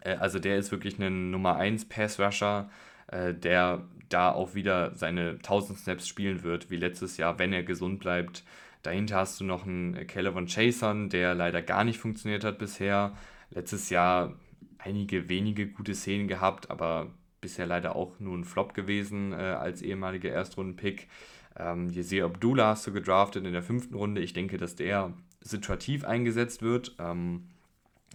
Äh, also der ist wirklich ein Nummer 1 Passrusher, äh, der da auch wieder seine 1000 Snaps spielen wird, wie letztes Jahr, wenn er gesund bleibt. Dahinter hast du noch einen Calvin Chason, der leider gar nicht funktioniert hat bisher. Letztes Jahr einige wenige gute Szenen gehabt, aber bisher leider auch nur ein Flop gewesen äh, als ehemaliger Erstrunden-Pick. Ähm, Yesir Abdullah hast du gedraftet in der fünften Runde. Ich denke, dass der situativ eingesetzt wird. Ähm,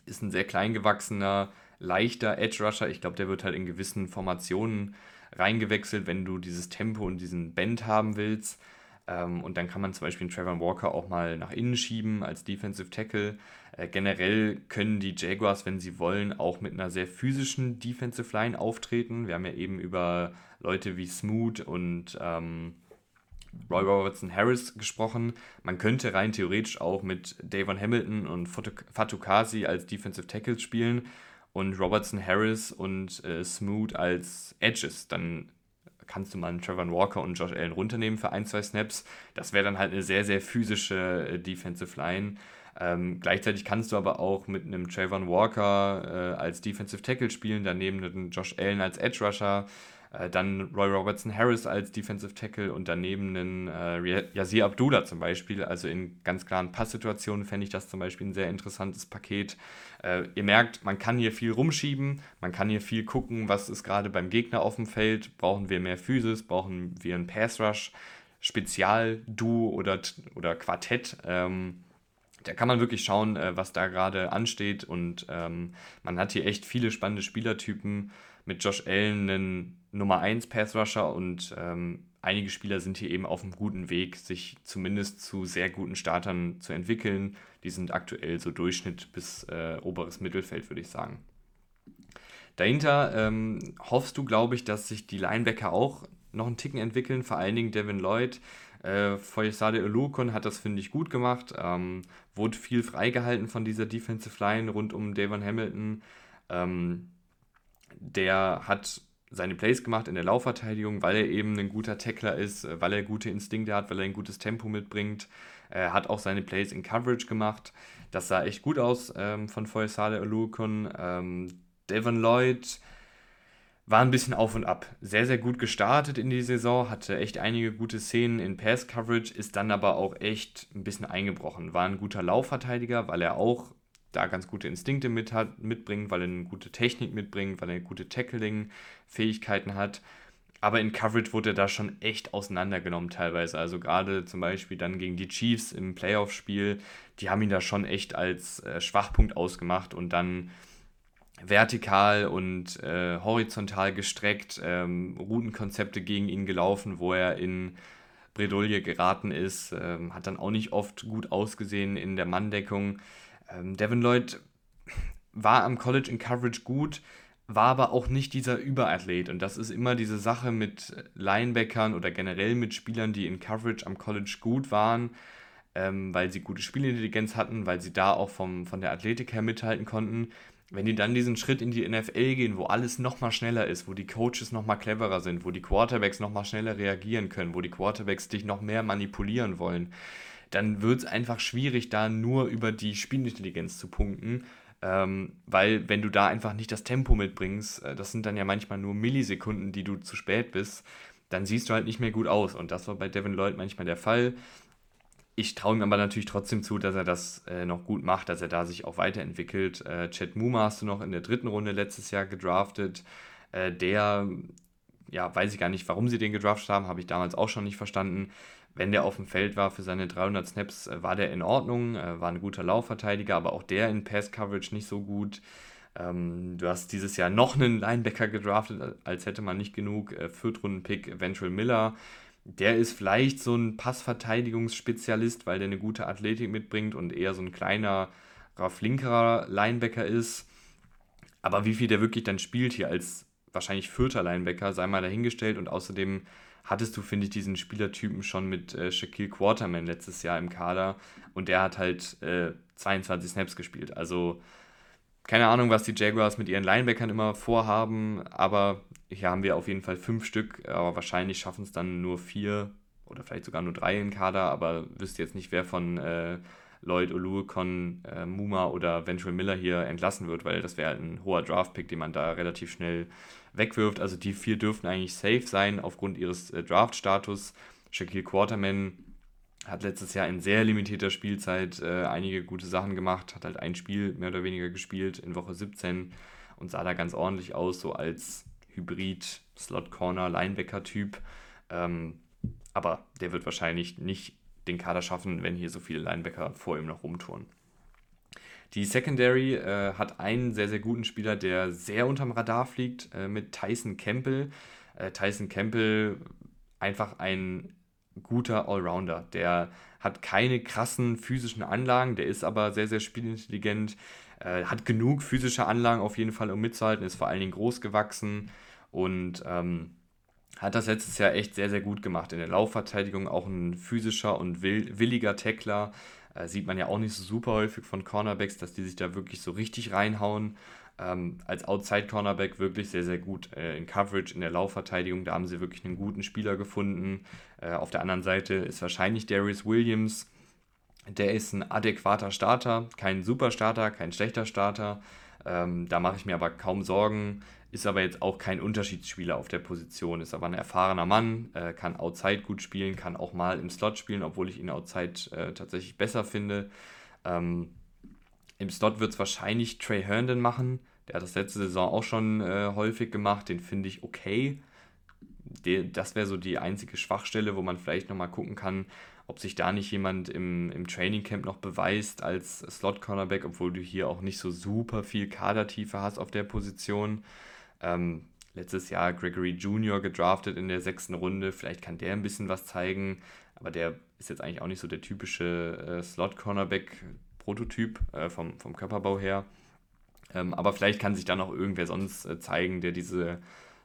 ist ein sehr klein gewachsener leichter Edge Rusher. Ich glaube, der wird halt in gewissen Formationen reingewechselt, wenn du dieses Tempo und diesen Bend haben willst. Ähm, und dann kann man zum Beispiel einen Trevor Walker auch mal nach innen schieben als Defensive Tackle. Äh, generell können die Jaguars, wenn sie wollen, auch mit einer sehr physischen Defensive Line auftreten. Wir haben ja eben über Leute wie Smoot und ähm, Roy Robertson Harris gesprochen. Man könnte rein theoretisch auch mit Davon Hamilton und Fatukasi als Defensive Tackles spielen und Robertson Harris und äh, Smoot als Edges. Dann kannst du mal einen Trevor Walker und Josh Allen runternehmen für ein, zwei Snaps. Das wäre dann halt eine sehr, sehr physische äh, Defensive Line. Ähm, gleichzeitig kannst du aber auch mit einem Trayvon Walker äh, als Defensive Tackle spielen, daneben einen Josh Allen als Edge Rusher. Äh, dann Roy Robertson Harris als Defensive Tackle und daneben einen äh, Yazir Abdullah zum Beispiel. Also in ganz klaren Passsituationen fände ich das zum Beispiel ein sehr interessantes Paket. Äh, ihr merkt, man kann hier viel rumschieben, man kann hier viel gucken, was ist gerade beim Gegner auf dem Feld. Brauchen wir mehr Physis, brauchen wir einen Pass Rush, Spezial-Duo oder, oder Quartett. Ähm, da kann man wirklich schauen, äh, was da gerade ansteht. Und ähm, man hat hier echt viele spannende Spielertypen. Mit Josh Allen einen Nummer 1 Pass Rusher und ähm, einige Spieler sind hier eben auf einem guten Weg, sich zumindest zu sehr guten Startern zu entwickeln. Die sind aktuell so Durchschnitt bis äh, oberes Mittelfeld, würde ich sagen. Dahinter ähm, hoffst du, glaube ich, dass sich die Linebacker auch noch einen Ticken entwickeln, vor allen Dingen Devin Lloyd. Äh, Foyesade Olukon hat das, finde ich, gut gemacht. Ähm, wurde viel freigehalten von dieser Defensive Line rund um Devon Hamilton. Ähm, der hat seine Plays gemacht in der Laufverteidigung, weil er eben ein guter Tackler ist, äh, weil er gute Instinkte hat, weil er ein gutes Tempo mitbringt. Er hat auch seine Plays in Coverage gemacht. Das sah echt gut aus ähm, von Foyesade Olukon. Ähm, Devon Lloyd war ein bisschen auf und ab. Sehr, sehr gut gestartet in die Saison, hatte echt einige gute Szenen in Pass-Coverage, ist dann aber auch echt ein bisschen eingebrochen. War ein guter Laufverteidiger, weil er auch da ganz gute Instinkte mit hat, mitbringt, weil er eine gute Technik mitbringt, weil er gute Tackling-Fähigkeiten hat. Aber in Coverage wurde er da schon echt auseinandergenommen teilweise. Also gerade zum Beispiel dann gegen die Chiefs im Playoff-Spiel, die haben ihn da schon echt als äh, Schwachpunkt ausgemacht und dann vertikal und äh, horizontal gestreckt, ähm, Routenkonzepte gegen ihn gelaufen, wo er in Bredouille geraten ist, ähm, hat dann auch nicht oft gut ausgesehen in der Manndeckung. Ähm, Devin Lloyd war am College in Coverage gut, war aber auch nicht dieser Überathlet. Und das ist immer diese Sache mit Linebackern oder generell mit Spielern, die in Coverage am College gut waren, ähm, weil sie gute Spielintelligenz hatten, weil sie da auch vom, von der Athletik her mithalten konnten. Wenn die dann diesen Schritt in die NFL gehen, wo alles nochmal schneller ist, wo die Coaches nochmal cleverer sind, wo die Quarterbacks nochmal schneller reagieren können, wo die Quarterbacks dich noch mehr manipulieren wollen, dann wird es einfach schwierig, da nur über die Spielintelligenz zu punkten. Ähm, weil wenn du da einfach nicht das Tempo mitbringst, äh, das sind dann ja manchmal nur Millisekunden, die du zu spät bist, dann siehst du halt nicht mehr gut aus. Und das war bei Devin Lloyd manchmal der Fall. Ich traue ihm aber natürlich trotzdem zu, dass er das äh, noch gut macht, dass er da sich auch weiterentwickelt. Äh, Chad Muma hast du noch in der dritten Runde letztes Jahr gedraftet. Äh, der, ja, weiß ich gar nicht, warum sie den gedraftet haben, habe ich damals auch schon nicht verstanden wenn der auf dem Feld war für seine 300 Snaps, äh, war der in Ordnung, äh, war ein guter Laufverteidiger, aber auch der in Pass-Coverage nicht so gut. Ähm, du hast dieses Jahr noch einen Linebacker gedraftet, als hätte man nicht genug. Äh, Viertrunden-Pick Ventral Miller. Der ist vielleicht so ein Passverteidigungsspezialist, weil der eine gute Athletik mitbringt und eher so ein kleiner, flinkerer Linebacker ist. Aber wie viel der wirklich dann spielt hier als wahrscheinlich vierter Linebacker, sei mal dahingestellt. Und außerdem hattest du, finde ich, diesen Spielertypen schon mit äh, Shaquille Quarterman letztes Jahr im Kader und der hat halt äh, 22 Snaps gespielt. Also keine Ahnung, was die Jaguars mit ihren Linebackern immer vorhaben, aber hier haben wir auf jeden Fall fünf Stück, aber wahrscheinlich schaffen es dann nur vier oder vielleicht sogar nur drei im Kader, aber wüsste jetzt nicht, wer von äh, Lloyd Oluokon, äh, Muma oder Ventral Miller hier entlassen wird, weil das wäre halt ein hoher Draft-Pick, den man da relativ schnell wegwirft. Also die vier dürften eigentlich safe sein aufgrund ihres äh, Draft-Status. Shaquille Quarterman hat letztes Jahr in sehr limitierter Spielzeit äh, einige gute Sachen gemacht, hat halt ein Spiel mehr oder weniger gespielt in Woche 17 und sah da ganz ordentlich aus, so als Hybrid, Slot-Corner, Linebacker-Typ. Ähm, aber der wird wahrscheinlich nicht den Kader schaffen, wenn hier so viele Linebacker vor ihm noch rumtouren. Die Secondary äh, hat einen sehr, sehr guten Spieler, der sehr unterm Radar fliegt, äh, mit Tyson Campbell. Äh, Tyson Campbell einfach ein guter Allrounder. Der hat keine krassen physischen Anlagen, der ist aber sehr, sehr spielintelligent, äh, hat genug physische Anlagen auf jeden Fall, um mitzuhalten, ist vor allen Dingen groß gewachsen und ähm, hat das letztes Jahr echt sehr, sehr gut gemacht. In der Laufverteidigung auch ein physischer und will, williger Tackler. Äh, sieht man ja auch nicht so super häufig von Cornerbacks, dass die sich da wirklich so richtig reinhauen. Ähm, als Outside-Cornerback wirklich sehr, sehr gut äh, in Coverage, in der Laufverteidigung. Da haben sie wirklich einen guten Spieler gefunden. Äh, auf der anderen Seite ist wahrscheinlich Darius Williams. Der ist ein adäquater Starter, kein Superstarter, kein schlechter Starter. Ähm, da mache ich mir aber kaum Sorgen. Ist aber jetzt auch kein Unterschiedsspieler auf der Position. Ist aber ein erfahrener Mann, äh, kann Outside gut spielen, kann auch mal im Slot spielen, obwohl ich ihn Outside äh, tatsächlich besser finde. Ähm, Im Slot wird es wahrscheinlich Trey Herndon machen. Der hat das letzte Saison auch schon äh, häufig gemacht. Den finde ich okay. De das wäre so die einzige Schwachstelle, wo man vielleicht nochmal gucken kann, ob sich da nicht jemand im, im Training Camp noch beweist als Slot-Cornerback, obwohl du hier auch nicht so super viel Kadertiefe hast auf der Position. Ähm, letztes Jahr Gregory Jr. gedraftet in der sechsten Runde. Vielleicht kann der ein bisschen was zeigen, aber der ist jetzt eigentlich auch nicht so der typische äh, Slot-Cornerback-Prototyp äh, vom, vom Körperbau her. Ähm, aber vielleicht kann sich da noch irgendwer sonst äh, zeigen, der diese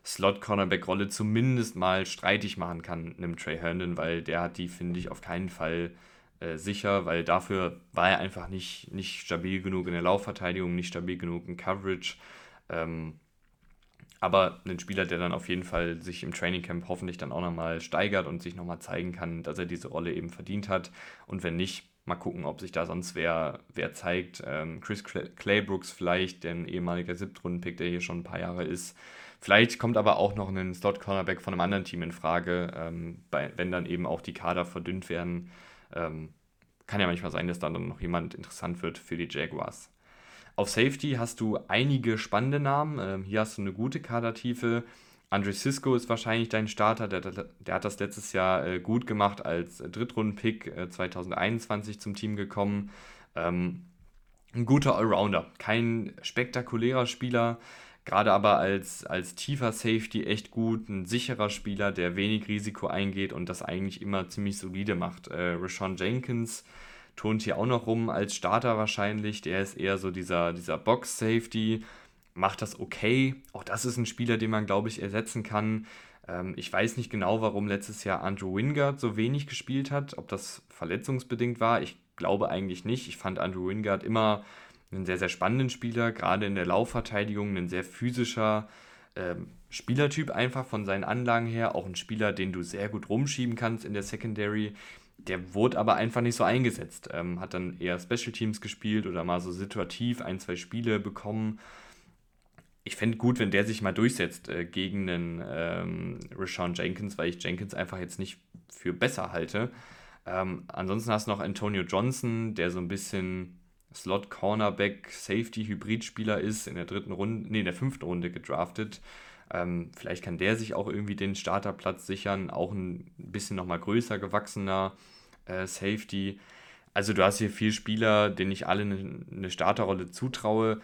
Slot-Cornerback-Rolle zumindest mal streitig machen kann, einem Trey Herndon, weil der hat die, finde ich, auf keinen Fall äh, sicher, weil dafür war er einfach nicht, nicht stabil genug in der Laufverteidigung, nicht stabil genug in Coverage. Ähm, aber ein Spieler, der dann auf jeden Fall sich im Trainingcamp hoffentlich dann auch nochmal steigert und sich nochmal zeigen kann, dass er diese Rolle eben verdient hat. Und wenn nicht, mal gucken, ob sich da sonst wer, wer zeigt. Ähm, Chris Claybrooks vielleicht, der ein ehemaliger Siebtrunden-Pick, der hier schon ein paar Jahre ist. Vielleicht kommt aber auch noch ein Slot-Cornerback von einem anderen Team in Frage, ähm, bei, wenn dann eben auch die Kader verdünnt werden. Ähm, kann ja manchmal sein, dass dann noch jemand interessant wird für die Jaguars. Auf Safety hast du einige spannende Namen. Ähm, hier hast du eine gute Kadertiefe. Andre Cisco ist wahrscheinlich dein Starter. Der, der hat das letztes Jahr äh, gut gemacht als Drittrunden-Pick äh, 2021 zum Team gekommen. Ähm, ein guter Allrounder. Kein spektakulärer Spieler, gerade aber als, als tiefer Safety echt gut. Ein sicherer Spieler, der wenig Risiko eingeht und das eigentlich immer ziemlich solide macht. Äh, Rashawn Jenkins turnt hier auch noch rum als Starter wahrscheinlich. Der ist eher so dieser, dieser Box-Safety, macht das okay. Auch das ist ein Spieler, den man, glaube ich, ersetzen kann. Ähm, ich weiß nicht genau, warum letztes Jahr Andrew Wingard so wenig gespielt hat, ob das verletzungsbedingt war. Ich glaube eigentlich nicht. Ich fand Andrew Wingard immer einen sehr, sehr spannenden Spieler, gerade in der Laufverteidigung, ein sehr physischer ähm, Spielertyp einfach von seinen Anlagen her. Auch ein Spieler, den du sehr gut rumschieben kannst in der Secondary der wurde aber einfach nicht so eingesetzt. Ähm, hat dann eher Special Teams gespielt oder mal so situativ ein, zwei Spiele bekommen. Ich fände gut, wenn der sich mal durchsetzt äh, gegen einen ähm, Rashawn Jenkins, weil ich Jenkins einfach jetzt nicht für besser halte. Ähm, ansonsten hast du noch Antonio Johnson, der so ein bisschen Slot Cornerback Safety Hybridspieler ist, in der dritten Runde, nee, in der fünften Runde gedraftet. Ähm, vielleicht kann der sich auch irgendwie den Starterplatz sichern, auch ein bisschen nochmal größer gewachsener äh, Safety. Also du hast hier vier Spieler, denen ich alle eine, eine Starterrolle zutraue.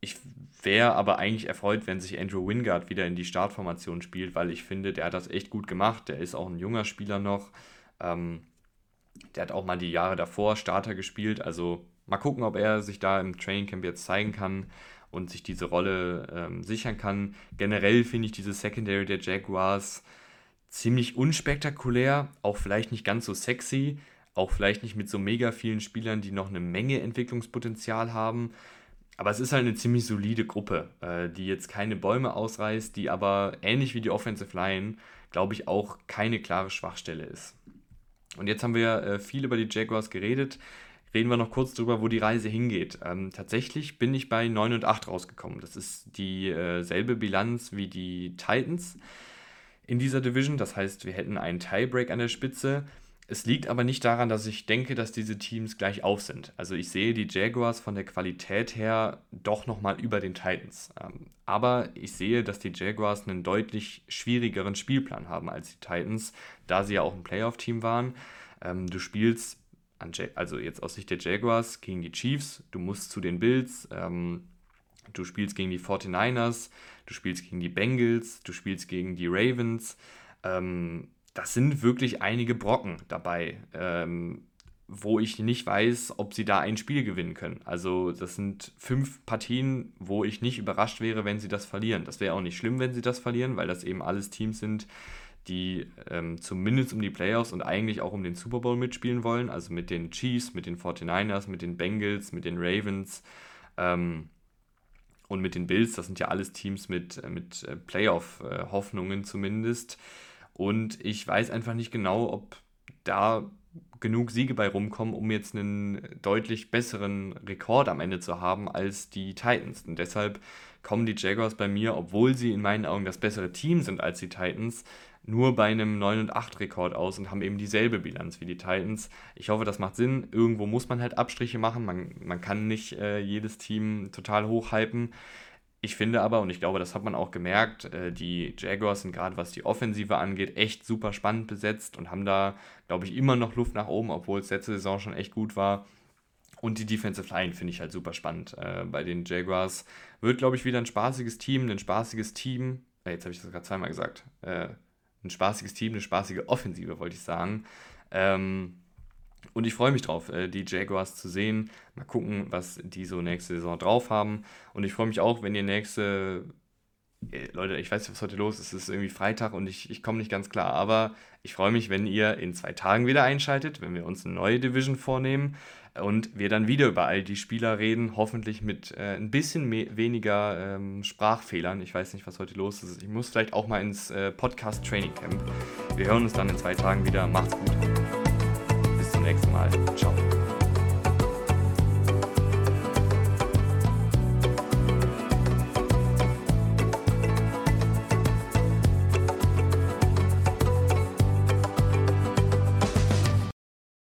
Ich wäre aber eigentlich erfreut, wenn sich Andrew Wingard wieder in die Startformation spielt, weil ich finde, der hat das echt gut gemacht. Der ist auch ein junger Spieler noch. Ähm, der hat auch mal die Jahre davor Starter gespielt. Also mal gucken, ob er sich da im Training Camp jetzt zeigen kann und sich diese Rolle ähm, sichern kann. Generell finde ich diese Secondary der Jaguars ziemlich unspektakulär, auch vielleicht nicht ganz so sexy, auch vielleicht nicht mit so mega vielen Spielern, die noch eine Menge Entwicklungspotenzial haben. Aber es ist halt eine ziemlich solide Gruppe, äh, die jetzt keine Bäume ausreißt, die aber ähnlich wie die Offensive Line, glaube ich, auch keine klare Schwachstelle ist. Und jetzt haben wir äh, viel über die Jaguars geredet reden wir noch kurz darüber, wo die Reise hingeht. Ähm, tatsächlich bin ich bei 9 und 8 rausgekommen. Das ist dieselbe äh, Bilanz wie die Titans in dieser Division. Das heißt, wir hätten einen Tiebreak an der Spitze. Es liegt aber nicht daran, dass ich denke, dass diese Teams gleich auf sind. Also ich sehe die Jaguars von der Qualität her doch nochmal über den Titans. Ähm, aber ich sehe, dass die Jaguars einen deutlich schwierigeren Spielplan haben als die Titans, da sie ja auch ein Playoff-Team waren. Ähm, du spielst also jetzt aus Sicht der Jaguars gegen die Chiefs, du musst zu den Bills, ähm, du spielst gegen die 49ers, du spielst gegen die Bengals, du spielst gegen die Ravens. Ähm, das sind wirklich einige Brocken dabei, ähm, wo ich nicht weiß, ob sie da ein Spiel gewinnen können. Also das sind fünf Partien, wo ich nicht überrascht wäre, wenn sie das verlieren. Das wäre auch nicht schlimm, wenn sie das verlieren, weil das eben alles Teams sind, die ähm, zumindest um die Playoffs und eigentlich auch um den Super Bowl mitspielen wollen. Also mit den Chiefs, mit den 49ers, mit den Bengals, mit den Ravens ähm, und mit den Bills. Das sind ja alles Teams mit, äh, mit äh, Playoff-Hoffnungen zumindest. Und ich weiß einfach nicht genau, ob da genug Siege bei rumkommen, um jetzt einen deutlich besseren Rekord am Ende zu haben als die Titans. Und deshalb kommen die Jaguars bei mir, obwohl sie in meinen Augen das bessere Team sind als die Titans, nur bei einem 9 und 8 Rekord aus und haben eben dieselbe Bilanz wie die Titans. Ich hoffe, das macht Sinn. Irgendwo muss man halt Abstriche machen. Man, man kann nicht äh, jedes Team total hochhypen. Ich finde aber, und ich glaube, das hat man auch gemerkt, äh, die Jaguars sind gerade was die Offensive angeht, echt super spannend besetzt und haben da, glaube ich, immer noch Luft nach oben, obwohl es letzte Saison schon echt gut war. Und die Defensive Line finde ich halt super spannend. Äh, bei den Jaguars wird, glaube ich, wieder ein spaßiges Team, ein spaßiges Team. Äh, jetzt habe ich das gerade zweimal gesagt. Ein spaßiges Team, eine spaßige Offensive, wollte ich sagen. Ähm, und ich freue mich drauf, äh, die Jaguars zu sehen. Mal gucken, was die so nächste Saison drauf haben. Und ich freue mich auch, wenn ihr nächste. Äh, Leute, ich weiß nicht, was heute los ist. Es ist irgendwie Freitag und ich, ich komme nicht ganz klar. Aber ich freue mich, wenn ihr in zwei Tagen wieder einschaltet, wenn wir uns eine neue Division vornehmen und wir dann wieder über all die Spieler reden, hoffentlich mit äh, ein bisschen weniger ähm, Sprachfehlern. Ich weiß nicht, was heute los ist. Ich muss vielleicht auch mal ins äh, Podcast Training Camp. Wir hören uns dann in zwei Tagen wieder. Macht's gut.